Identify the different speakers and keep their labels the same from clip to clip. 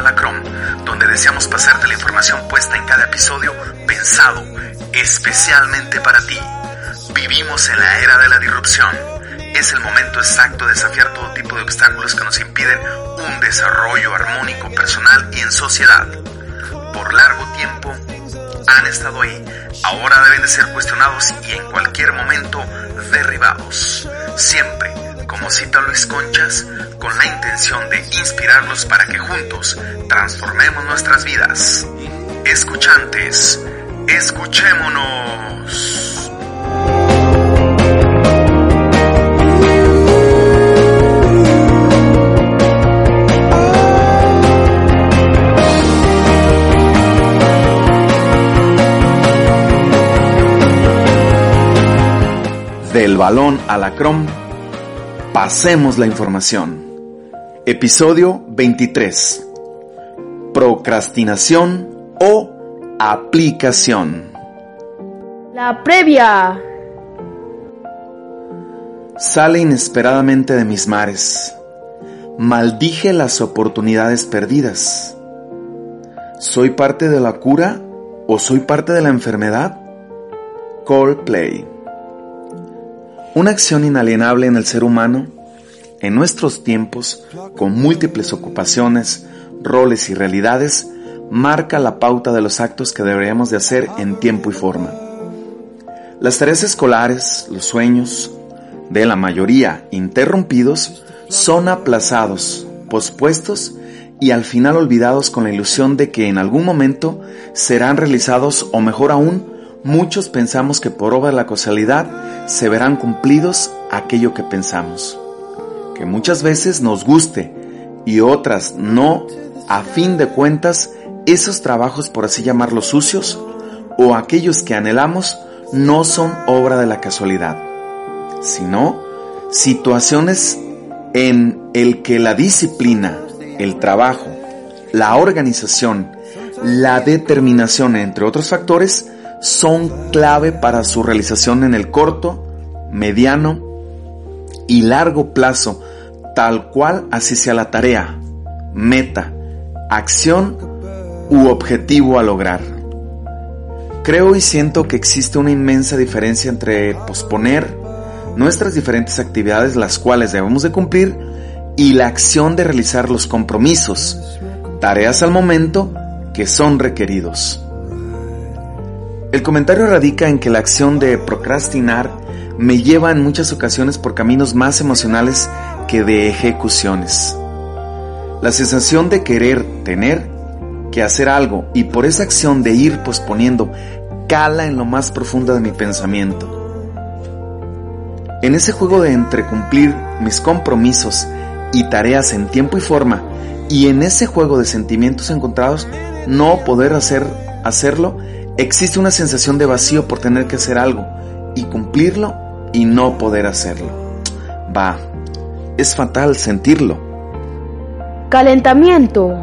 Speaker 1: del balón a la crom, donde deseamos pasarte la información puesta en cada episodio pensado especialmente para ti. Vivimos en la era de la disrupción. Es el momento exacto de desafiar todo tipo de obstáculos que nos impiden un desarrollo armónico personal y en sociedad. Por largo tiempo han estado ahí, ahora deben de ser cuestionados y en cualquier momento derribados. Siempre, como cita Luis Conchas, con la intención de inspirarlos para que juntos transformemos nuestras vidas. Escuchantes, escuchémonos.
Speaker 2: Del balón a la crom, pasemos la información. Episodio 23. Procrastinación o aplicación.
Speaker 3: La previa.
Speaker 2: Sale inesperadamente de mis mares. Maldije las oportunidades perdidas. ¿Soy parte de la cura o soy parte de la enfermedad? Coldplay. Una acción inalienable en el ser humano, en nuestros tiempos, con múltiples ocupaciones, roles y realidades, marca la pauta de los actos que deberíamos de hacer en tiempo y forma. Las tareas escolares, los sueños, de la mayoría interrumpidos, son aplazados, pospuestos y al final olvidados con la ilusión de que en algún momento serán realizados o mejor aún, muchos pensamos que por obra de la causalidad se verán cumplidos aquello que pensamos. Que muchas veces nos guste y otras no, a fin de cuentas, esos trabajos, por así llamarlos sucios, o aquellos que anhelamos, no son obra de la casualidad, sino situaciones en el que la disciplina, el trabajo, la organización, la determinación, entre otros factores, son clave para su realización en el corto, mediano y largo plazo, tal cual así sea la tarea, meta, acción u objetivo a lograr. Creo y siento que existe una inmensa diferencia entre posponer nuestras diferentes actividades las cuales debemos de cumplir y la acción de realizar los compromisos, tareas al momento que son requeridos. El comentario radica en que la acción de procrastinar me lleva en muchas ocasiones por caminos más emocionales que de ejecuciones. La sensación de querer tener que hacer algo y por esa acción de ir posponiendo cala en lo más profundo de mi pensamiento. En ese juego de entre cumplir mis compromisos y tareas en tiempo y forma y en ese juego de sentimientos encontrados no poder hacer hacerlo Existe una sensación de vacío por tener que hacer algo y cumplirlo y no poder hacerlo. Va, es fatal sentirlo.
Speaker 3: Calentamiento.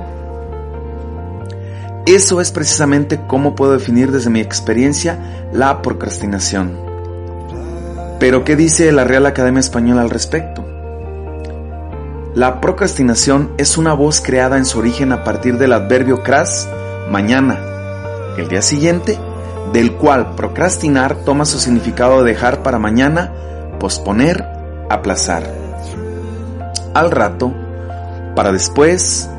Speaker 2: Eso es precisamente cómo puedo definir desde mi experiencia la procrastinación. Pero ¿qué dice la Real Academia Española al respecto? La procrastinación es una voz creada en su origen a partir del adverbio cras, mañana, el día siguiente, del cual procrastinar toma su significado de dejar para mañana, posponer, aplazar. Al rato, para después,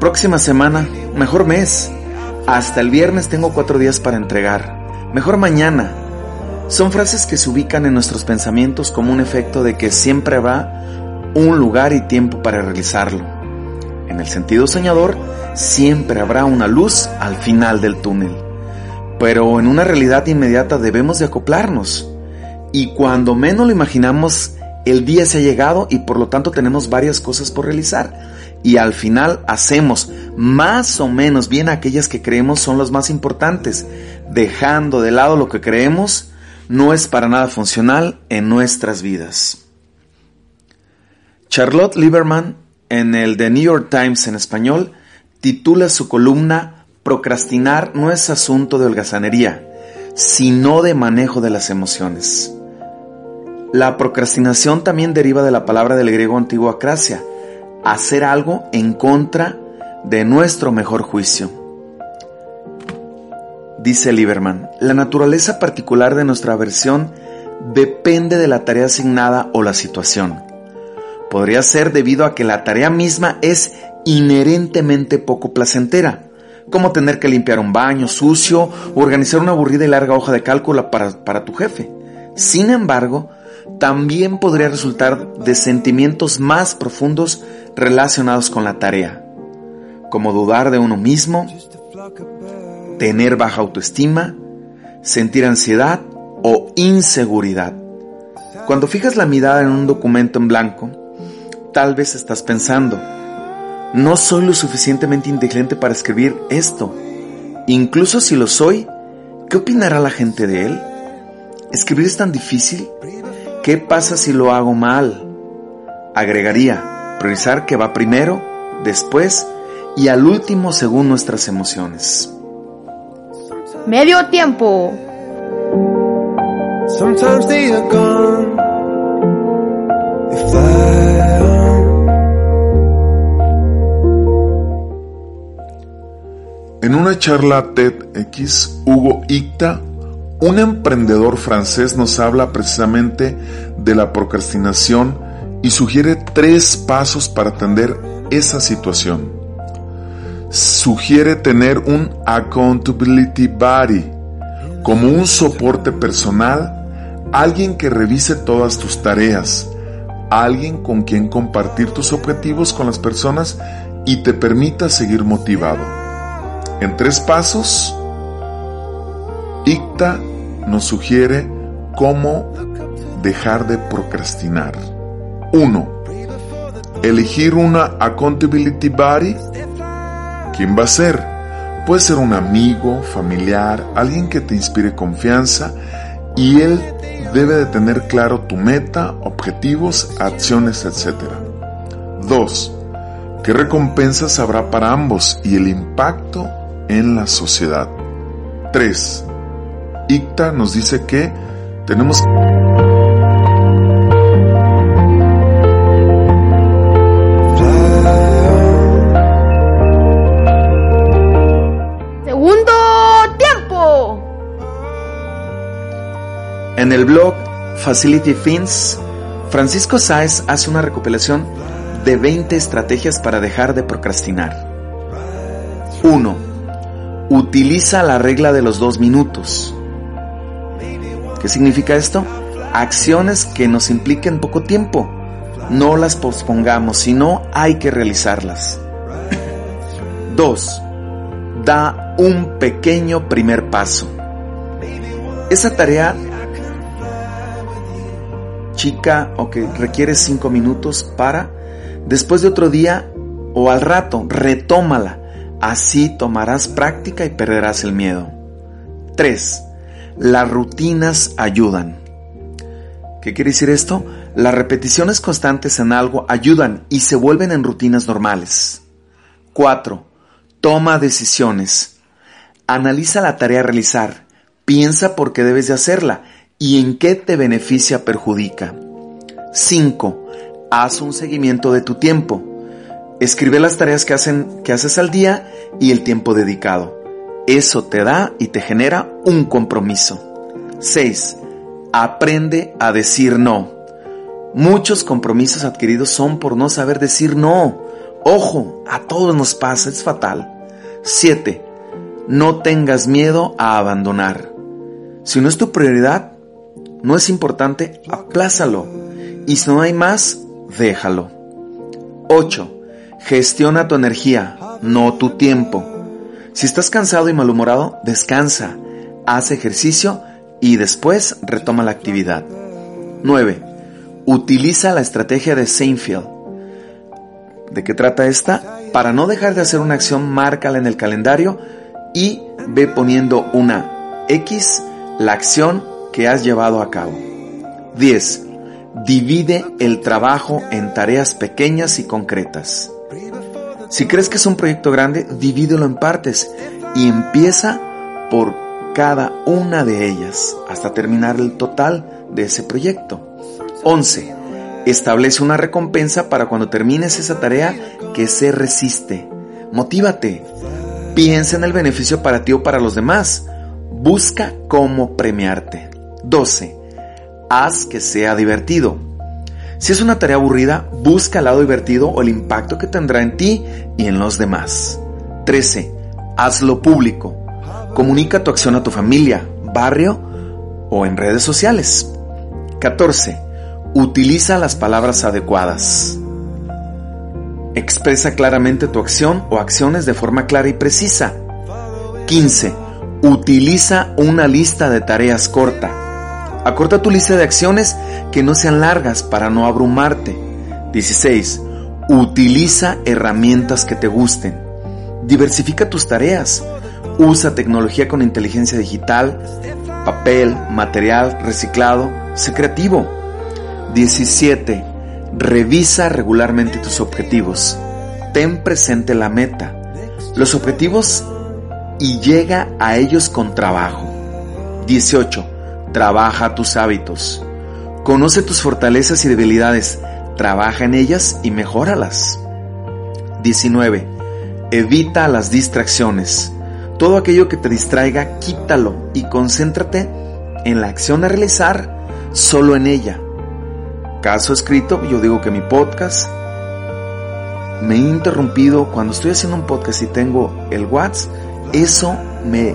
Speaker 2: próxima semana, mejor mes, hasta el viernes tengo cuatro días para entregar, mejor mañana. Son frases que se ubican en nuestros pensamientos como un efecto de que siempre va un lugar y tiempo para realizarlo. En el sentido soñador, siempre habrá una luz al final del túnel. Pero en una realidad inmediata debemos de acoplarnos. Y cuando menos lo imaginamos, el día se ha llegado y por lo tanto tenemos varias cosas por realizar. Y al final hacemos más o menos bien aquellas que creemos son las más importantes. Dejando de lado lo que creemos no es para nada funcional en nuestras vidas. Charlotte Lieberman, en el The New York Times en español, titula su columna Procrastinar no es asunto de holgazanería, sino de manejo de las emociones. La procrastinación también deriva de la palabra del griego antiguo acracia, hacer algo en contra de nuestro mejor juicio. Dice Lieberman, la naturaleza particular de nuestra aversión depende de la tarea asignada o la situación. Podría ser debido a que la tarea misma es inherentemente poco placentera, como tener que limpiar un baño sucio o organizar una aburrida y larga hoja de cálculo para, para tu jefe. Sin embargo, también podría resultar de sentimientos más profundos relacionados con la tarea, como dudar de uno mismo, tener baja autoestima, sentir ansiedad o inseguridad. Cuando fijas la mirada en un documento en blanco, tal vez estás pensando, no soy lo suficientemente inteligente para escribir esto. Incluso si lo soy, ¿qué opinará la gente de él? ¿Escribir es tan difícil? ¿Qué pasa si lo hago mal? Agregaría, priorizar que va primero, después y al último según nuestras emociones.
Speaker 3: Medio tiempo.
Speaker 4: En una charla TEDx, Hugo Icta, un emprendedor francés, nos habla precisamente de la procrastinación y sugiere tres pasos para atender esa situación. Sugiere tener un accountability buddy como un soporte personal, alguien que revise todas tus tareas, alguien con quien compartir tus objetivos con las personas y te permita seguir motivado. En tres pasos, ICTA nos sugiere cómo dejar de procrastinar. 1. Elegir una accountability buddy. ¿Quién va a ser? Puede ser un amigo, familiar, alguien que te inspire confianza y él debe de tener claro tu meta, objetivos, acciones, etc. 2. ¿Qué recompensas habrá para ambos y el impacto en la sociedad. 3. ICTA nos dice que tenemos
Speaker 3: Segundo tiempo.
Speaker 2: En el blog Facility Fins, Francisco Sáez hace una recopilación de 20 estrategias para dejar de procrastinar. 1 utiliza la regla de los dos minutos. ¿Qué significa esto? Acciones que nos impliquen poco tiempo. No las pospongamos, sino hay que realizarlas. 2. Da un pequeño primer paso. Esa tarea chica o que requiere 5 minutos para, después de otro día o al rato, retómala Así tomarás práctica y perderás el miedo. 3. Las rutinas ayudan. ¿Qué quiere decir esto? Las repeticiones constantes en algo ayudan y se vuelven en rutinas normales. 4. Toma decisiones. Analiza la tarea a realizar. Piensa por qué debes de hacerla y en qué te beneficia perjudica. 5. Haz un seguimiento de tu tiempo. Escribe las tareas que, hacen, que haces al día y el tiempo dedicado. Eso te da y te genera un compromiso. 6. Aprende a decir no. Muchos compromisos adquiridos son por no saber decir no. Ojo, a todos nos pasa, es fatal. 7. No tengas miedo a abandonar. Si no es tu prioridad, no es importante, aplázalo. Y si no hay más, déjalo. 8. Gestiona tu energía, no tu tiempo. Si estás cansado y malhumorado, descansa, haz ejercicio y después retoma la actividad. 9. Utiliza la estrategia de Seinfeld. ¿De qué trata esta? Para no dejar de hacer una acción, márcala en el calendario y ve poniendo una X la acción que has llevado a cabo. 10. Divide el trabajo en tareas pequeñas y concretas. Si crees que es un proyecto grande, divídelo en partes y empieza por cada una de ellas hasta terminar el total de ese proyecto. 11. Establece una recompensa para cuando termines esa tarea que se resiste. Motívate. Piensa en el beneficio para ti o para los demás. Busca cómo premiarte. 12. Haz que sea divertido. Si es una tarea aburrida, busca el lado divertido o el impacto que tendrá en ti y en los demás. 13. Hazlo público. Comunica tu acción a tu familia, barrio o en redes sociales. 14. Utiliza las palabras adecuadas. Expresa claramente tu acción o acciones de forma clara y precisa. 15. Utiliza una lista de tareas corta. Acorta tu lista de acciones que no sean largas para no abrumarte. 16. Utiliza herramientas que te gusten. Diversifica tus tareas. Usa tecnología con inteligencia digital, papel, material reciclado. Sé creativo. 17. Revisa regularmente tus objetivos. Ten presente la meta, los objetivos y llega a ellos con trabajo. 18. Trabaja tus hábitos. Conoce tus fortalezas y debilidades. Trabaja en ellas y mejóralas. 19. Evita las distracciones. Todo aquello que te distraiga, quítalo y concéntrate en la acción a realizar, solo en ella. Caso escrito, yo digo que mi podcast me he interrumpido cuando estoy haciendo un podcast y tengo el WhatsApp, eso me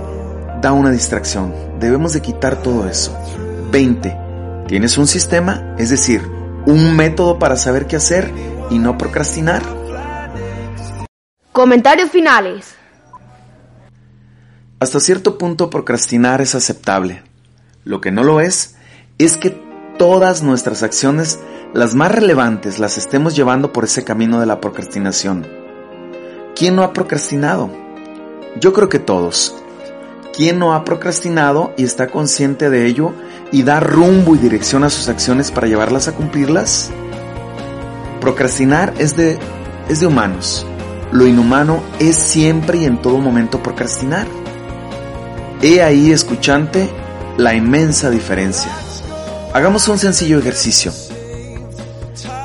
Speaker 2: da una distracción. Debemos de quitar todo eso. 20. ¿Tienes un sistema? Es decir, un método para saber qué hacer y no procrastinar.
Speaker 3: Comentarios finales.
Speaker 2: Hasta cierto punto procrastinar es aceptable. Lo que no lo es es que todas nuestras acciones, las más relevantes, las estemos llevando por ese camino de la procrastinación. ¿Quién no ha procrastinado? Yo creo que todos. ¿Quién no ha procrastinado y está consciente de ello y da rumbo y dirección a sus acciones para llevarlas a cumplirlas? Procrastinar es de, es de humanos. Lo inhumano es siempre y en todo momento procrastinar. He ahí, escuchante, la inmensa diferencia. Hagamos un sencillo ejercicio.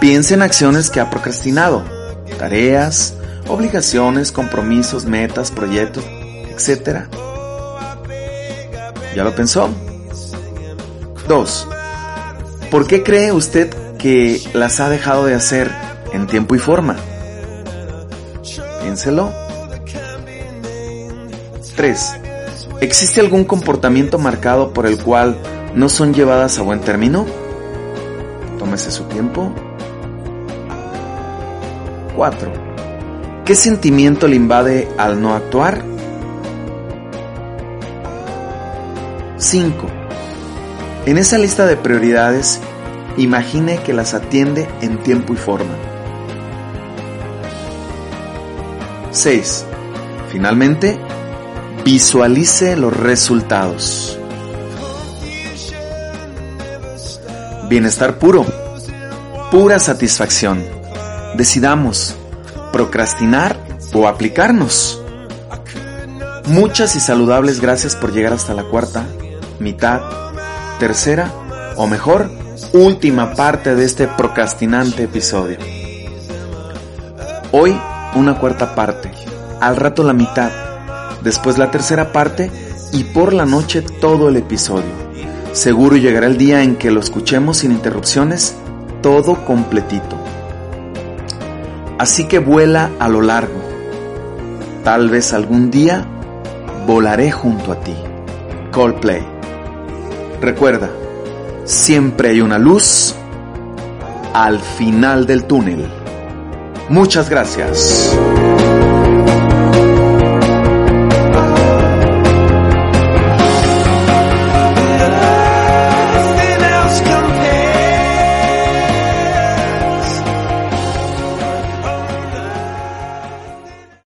Speaker 2: Piensa en acciones que ha procrastinado, tareas, obligaciones, compromisos, metas, proyectos, etc. ¿Ya lo pensó? 2. ¿Por qué cree usted que las ha dejado de hacer en tiempo y forma? Piénselo. 3. ¿Existe algún comportamiento marcado por el cual no son llevadas a buen término? Tómese su tiempo. 4. ¿Qué sentimiento le invade al no actuar? 5. En esa lista de prioridades, imagine que las atiende en tiempo y forma. 6. Finalmente, visualice los resultados. Bienestar puro. Pura satisfacción. Decidamos procrastinar o aplicarnos. Muchas y saludables gracias por llegar hasta la cuarta, mitad, tercera o mejor, última parte de este procrastinante episodio. Hoy una cuarta parte, al rato la mitad, después la tercera parte y por la noche todo el episodio. Seguro llegará el día en que lo escuchemos sin interrupciones, todo completito. Así que vuela a lo largo. Tal vez algún día volaré junto a ti. Coldplay. Recuerda, siempre hay una luz al final del túnel. Muchas gracias.